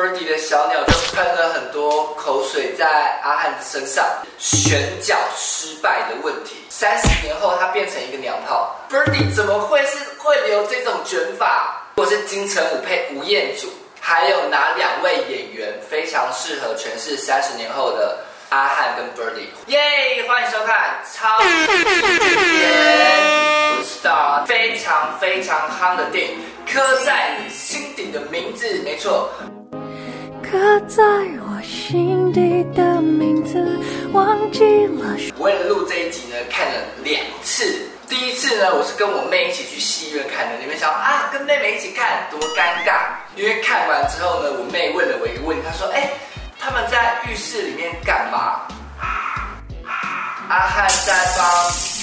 Birdy 的小鸟就喷了很多口水在阿汉的身上，选角失败的问题。三十年后，他变成一个娘炮，Birdy 怎么会是会留这种卷发？如果是金城武配吴彦祖，还有哪两位演员非常适合诠释三十年后的阿汉跟 Birdy？耶！Yeah, 欢迎收看超级经典 Star 非常非常夯的电影《刻在你心底的名字》，没错。刻在我心底的名字，忘记了。我为了录这一集呢，看了两次。第一次呢，我是跟我妹一起去戏院看的。你们想啊，跟妹妹一起看多尴尬？因为看完之后呢，我妹问了我一个问题，她说：“哎，他们在浴室里面干嘛？”阿汉在帮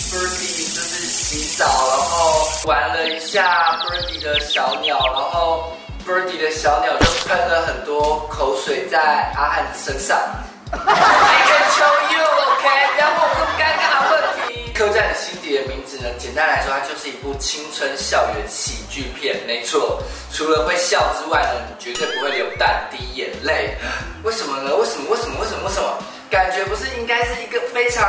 Birdy 就是洗澡，然后玩了一下 Birdy 的小鸟，然后。Birdy 的小鸟就喷了很多口水在阿汉的身上。I can show you, OK？不要问我这么尴尬的问题。刻在你心底的名字呢？简单来说，它就是一部青春校园喜剧片。没错，除了会笑之外呢，你绝对不会流半滴眼泪。为什么呢？为什么？为什么？为什么？为什么？感觉不是应该是一个非常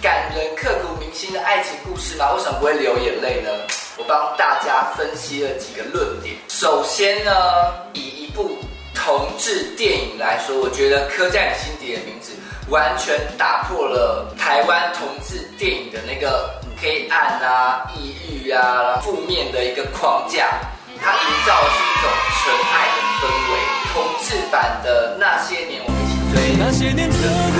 感人、刻骨铭心的爱情故事吗？为什么不会流眼泪呢？我帮大家分析了几个论点。首先呢，以一部同志电影来说，我觉得刻在你心底的名字完全打破了台湾同志电影的那个黑暗啊、抑郁啊、负面的一个框架。它营造的是一种纯爱的氛围。同志版的那些年，我们一起追，那些年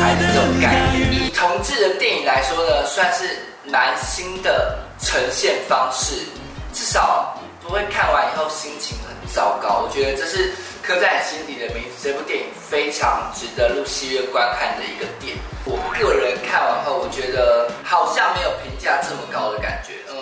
还是这种概念。以同志的电影来说呢，算是蛮新的。呈现方式，至少不会看完以后心情很糟糕。我觉得这是刻在你心底的名字。这部电影非常值得入戏院观看的一个点。我个人看完后，我觉得好像没有评价这么高的感觉。嗯，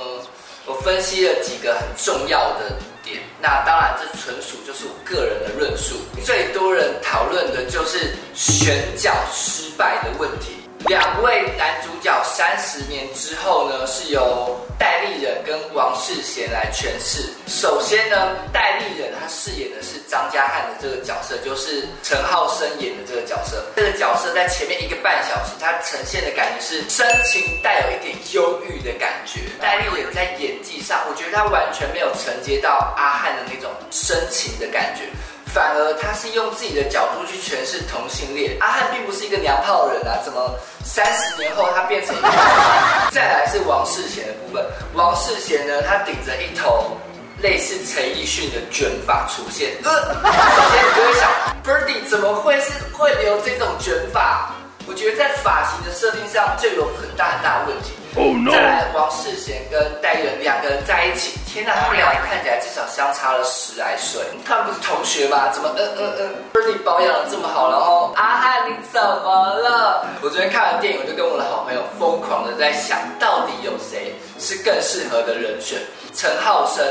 我分析了几个很重要的点。那当然，这纯属就是我个人的论述。最多人讨论的就是选角失败的问题。两位男主角三十年之后呢，是由戴立忍跟王世贤来诠释。首先呢，戴立忍他饰演的是张家汉的这个角色，就是陈浩生演的这个角色。这个角色在前面一个半小时，他呈现的感觉是深情带有一点忧郁的感觉。戴立忍在演技上，我觉得他完全没有承接到阿汉的那种深情的感觉。反而他是用自己的角度去诠释同性恋。阿汉并不是一个娘炮人啊，怎么三十年后他变成一个？再来是王世贤的部分，王世贤呢，他顶着一头类似陈奕迅的卷发出现。呃，首先你就会想，Birdy 怎么会是会留这种卷发？我觉得在发型的设定上就有很大很大的问题。Oh, no. 再来，王世贤跟戴元两个人在一起，天哪，他们两个看起来至少相差了十来岁。他们不是同学吗？怎么嗯嗯嗯不是你保养的这么好，然后阿汉你怎么了？我昨天看完电影，我就跟我的好朋友疯狂的在想，到底有谁是更适合的人选？陈浩生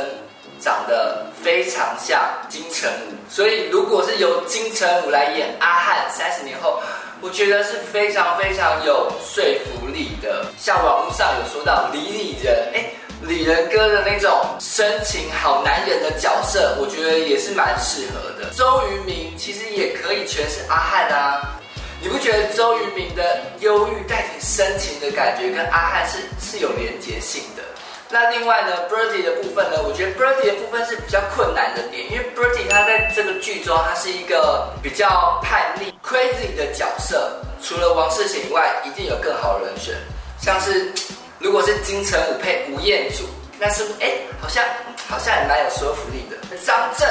长得非常像金城武，所以如果是由金城武来演阿汉，三十年后。我觉得是非常非常有说服力的，像网络上有说到李李仁，哎，李仁哥的那种深情好男人的角色，我觉得也是蛮适合的。周渝民其实也可以诠释阿汉啊，你不觉得周渝民的忧郁带点深情的感觉跟阿汉是是有连接性的？那另外呢，Birdy 的部分呢，我觉得 Birdy 的部分是比较困难的点，因为 Birdy 他在这个剧中，他是一个比较叛逆、crazy 的角色。除了王世贤以外，一定有更好的人选。像是如果是金城武配吴彦祖，那是不是哎，好像好像也蛮有说服力的。张震，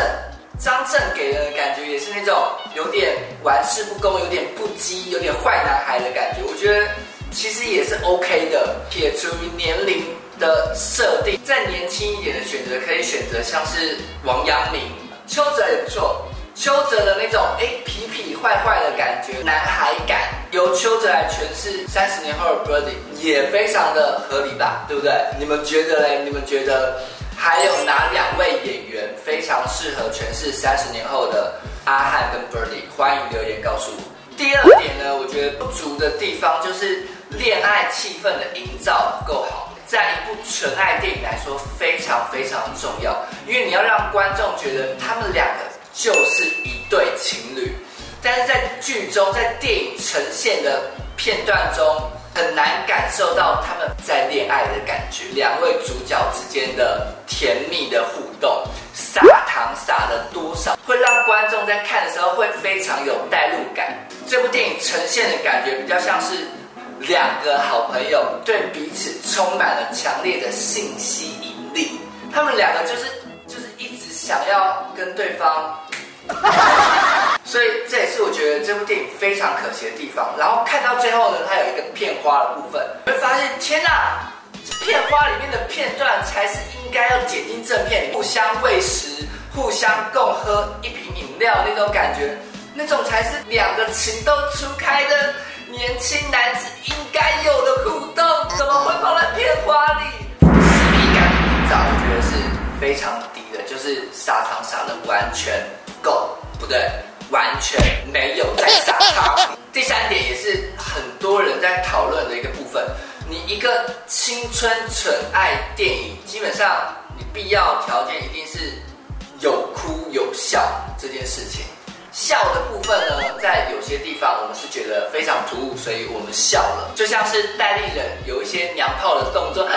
张震给人的感觉也是那种有点玩世不恭、有点不羁、有点坏男孩的感觉。我觉得其实也是 OK 的，撇除于年龄。的设定，再年轻一点的选择，可以选择像是王阳明、邱泽也不错。邱泽的那种哎痞痞坏坏的感觉，男孩感，由邱泽来诠释三十年后的 Birdy 也非常的合理吧，对不对？你们觉得嘞？你们觉得还有哪两位演员非常适合诠释三十年后的阿汉跟 Birdy？欢迎留言告诉我。第二点呢，我觉得不足的地方就是恋爱气氛的营造不够好。在一部纯爱电影来说，非常非常重要，因为你要让观众觉得他们两个就是一对情侣，但是在剧中，在电影呈现的片段中，很难感受到他们在恋爱的感觉。两位主角之间的甜蜜的互动，撒糖撒了多少，会让观众在看的时候会非常有代入感。这部电影呈现的感觉比较像是两个好朋友对彼此充满了强烈的性吸引力，他们两个就是就是一直想要跟对方。所以这也是我觉得这部电影非常可惜的地方。然后看到最后呢，它有一个片花的部分，会发现天哪，这片花里面的片段才是应该要剪进正片，互相喂食、互相共喝一瓶饮料那种感觉，那种才是两个情窦初开的年轻男子应该有的互动，怎么会放在片花里？CP 感的营造我觉得是非常低的，就是撒糖撒的完全够，不对。完全没有在撒糖。第三点也是很多人在讨论的一个部分，你一个青春纯爱电影，基本上你必要条件一定是有哭有笑这件事情。笑的部分呢，在有些地方我们是觉得非常突兀，所以我们笑了。就像是戴立人有一些娘炮的动作。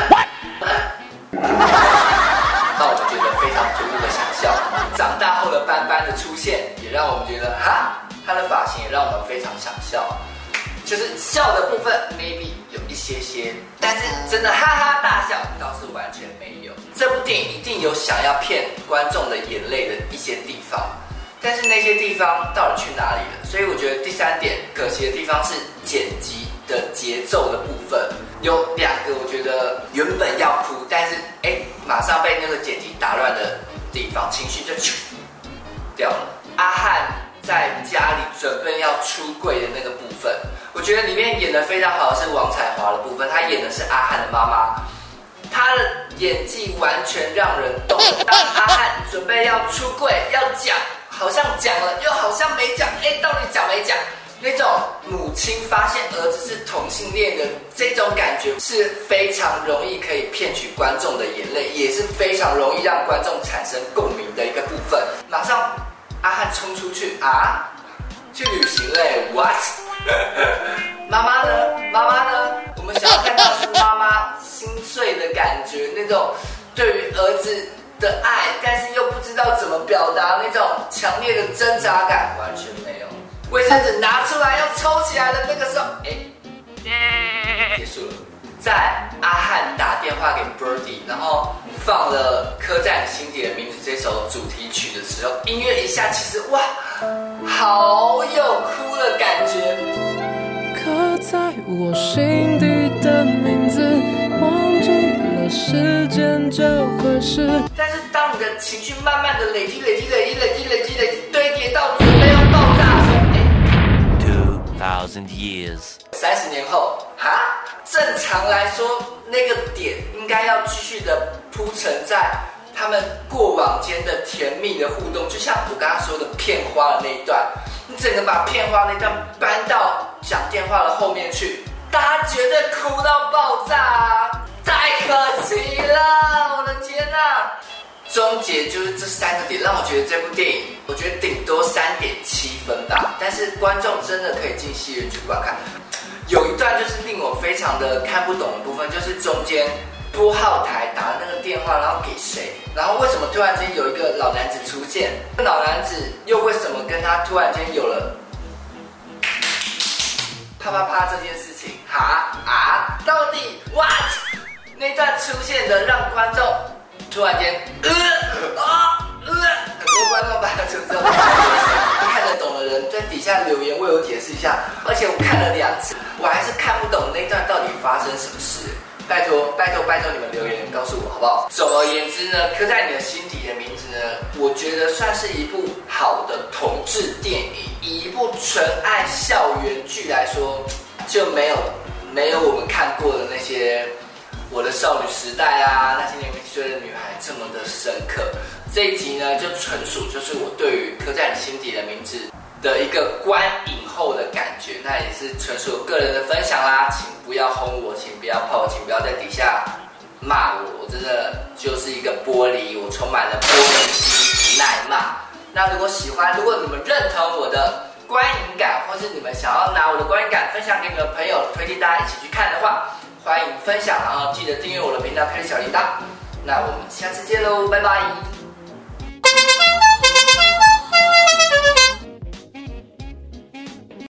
让我们觉得非常突兀的想笑，长大后的斑斑的出现，也让我们觉得哈，他的发型也让我们非常想笑。就是笑的部分，maybe 有一些些，但是真的哈哈大笑倒是完全没有。这部电影一定有想要骗观众的眼泪的一些地方，但是那些地方到底去哪里了？所以我觉得第三点可惜的地方是剪辑的节奏的部分，有两个我觉得原本要哭，但是哎。马上被那个剪辑打乱的地方，情绪就掉了。阿汉在家里准备要出柜的那个部分，我觉得里面演得非常好的是王彩华的部分，她演的是阿汉的妈妈，她的演技完全让人动。当阿汉准备要出柜要讲，好像讲了又好像没讲，哎，到底讲没讲？那种母亲发现儿子是同性恋的这种感觉是非常容易可以骗取观众的眼泪，也是非常容易让观众产生共鸣的一个部分。马上阿汉冲出去啊，去旅行嘞！What？妈妈呢？妈妈呢？我们想要看到的是妈妈心碎的感觉，那种对于儿子的爱，但是又不知道怎么表达那种强烈的挣扎感，完全没有。卫生纸拿出来要抽起来的那个时候，哎，结束了。在阿汉打电话给 Birdy，然后放了《刻在你心底的名字》这首主题曲的时候，音乐一下，其实哇，好有哭的感觉。刻在我心底的名字，忘记了时间这回事。当你的情绪慢慢的累积、累积、累积、累积、累积、累积，堆叠到准备要爆炸时。Thousand years，三十年后，哈，正常来说，那个点应该要继续的铺陈在他们过往间的甜蜜的互动，就像我刚刚说的片花的那一段，你整个把片花那段搬到讲电话的后面去，大家绝对哭到爆炸啊！太可惜了，我的天哪！终结就是这三个点，让我觉得这部电影，我觉得顶多三点七分吧。但是观众真的可以进戏院去观看。有一段就是令我非常的看不懂的部分，就是中间拨号台打那个电话，然后给谁？然后为什么突然间有一个老男子出现？老男子又为什么跟他突然间有了 啪啪啪这件事情？哈啊，到底 what？那段出现的让观众。突然间，呃啊呃，很多观众把它就这样 看得懂的人在底下留言为我解释一下，而且我看了两次，我还是看不懂那段到底发生什么事。拜托拜托拜托你们留言告诉我好不好？总而言之呢，刻在你的心底的名字呢，我觉得算是一部好的同志电影。以一部纯爱校园剧来说，就没有没有我们看过的那些。我的少女时代啊，那些年这一集呢，就纯属就是我对于刻在你心底的名字的一个观影后的感觉，那也是纯属我个人的分享啦，请不要轰我，请不要炮我，请不要在底下骂我，我真的就是一个玻璃，我充满了玻璃心，不耐骂。那如果喜欢，如果你们认同我的观影感，或是你们想要拿我的观影感分享给你们朋友，推荐大家一起去看的话，欢迎分享，然后记得订阅我的频道，开小铃铛。那我们下次见喽，拜拜。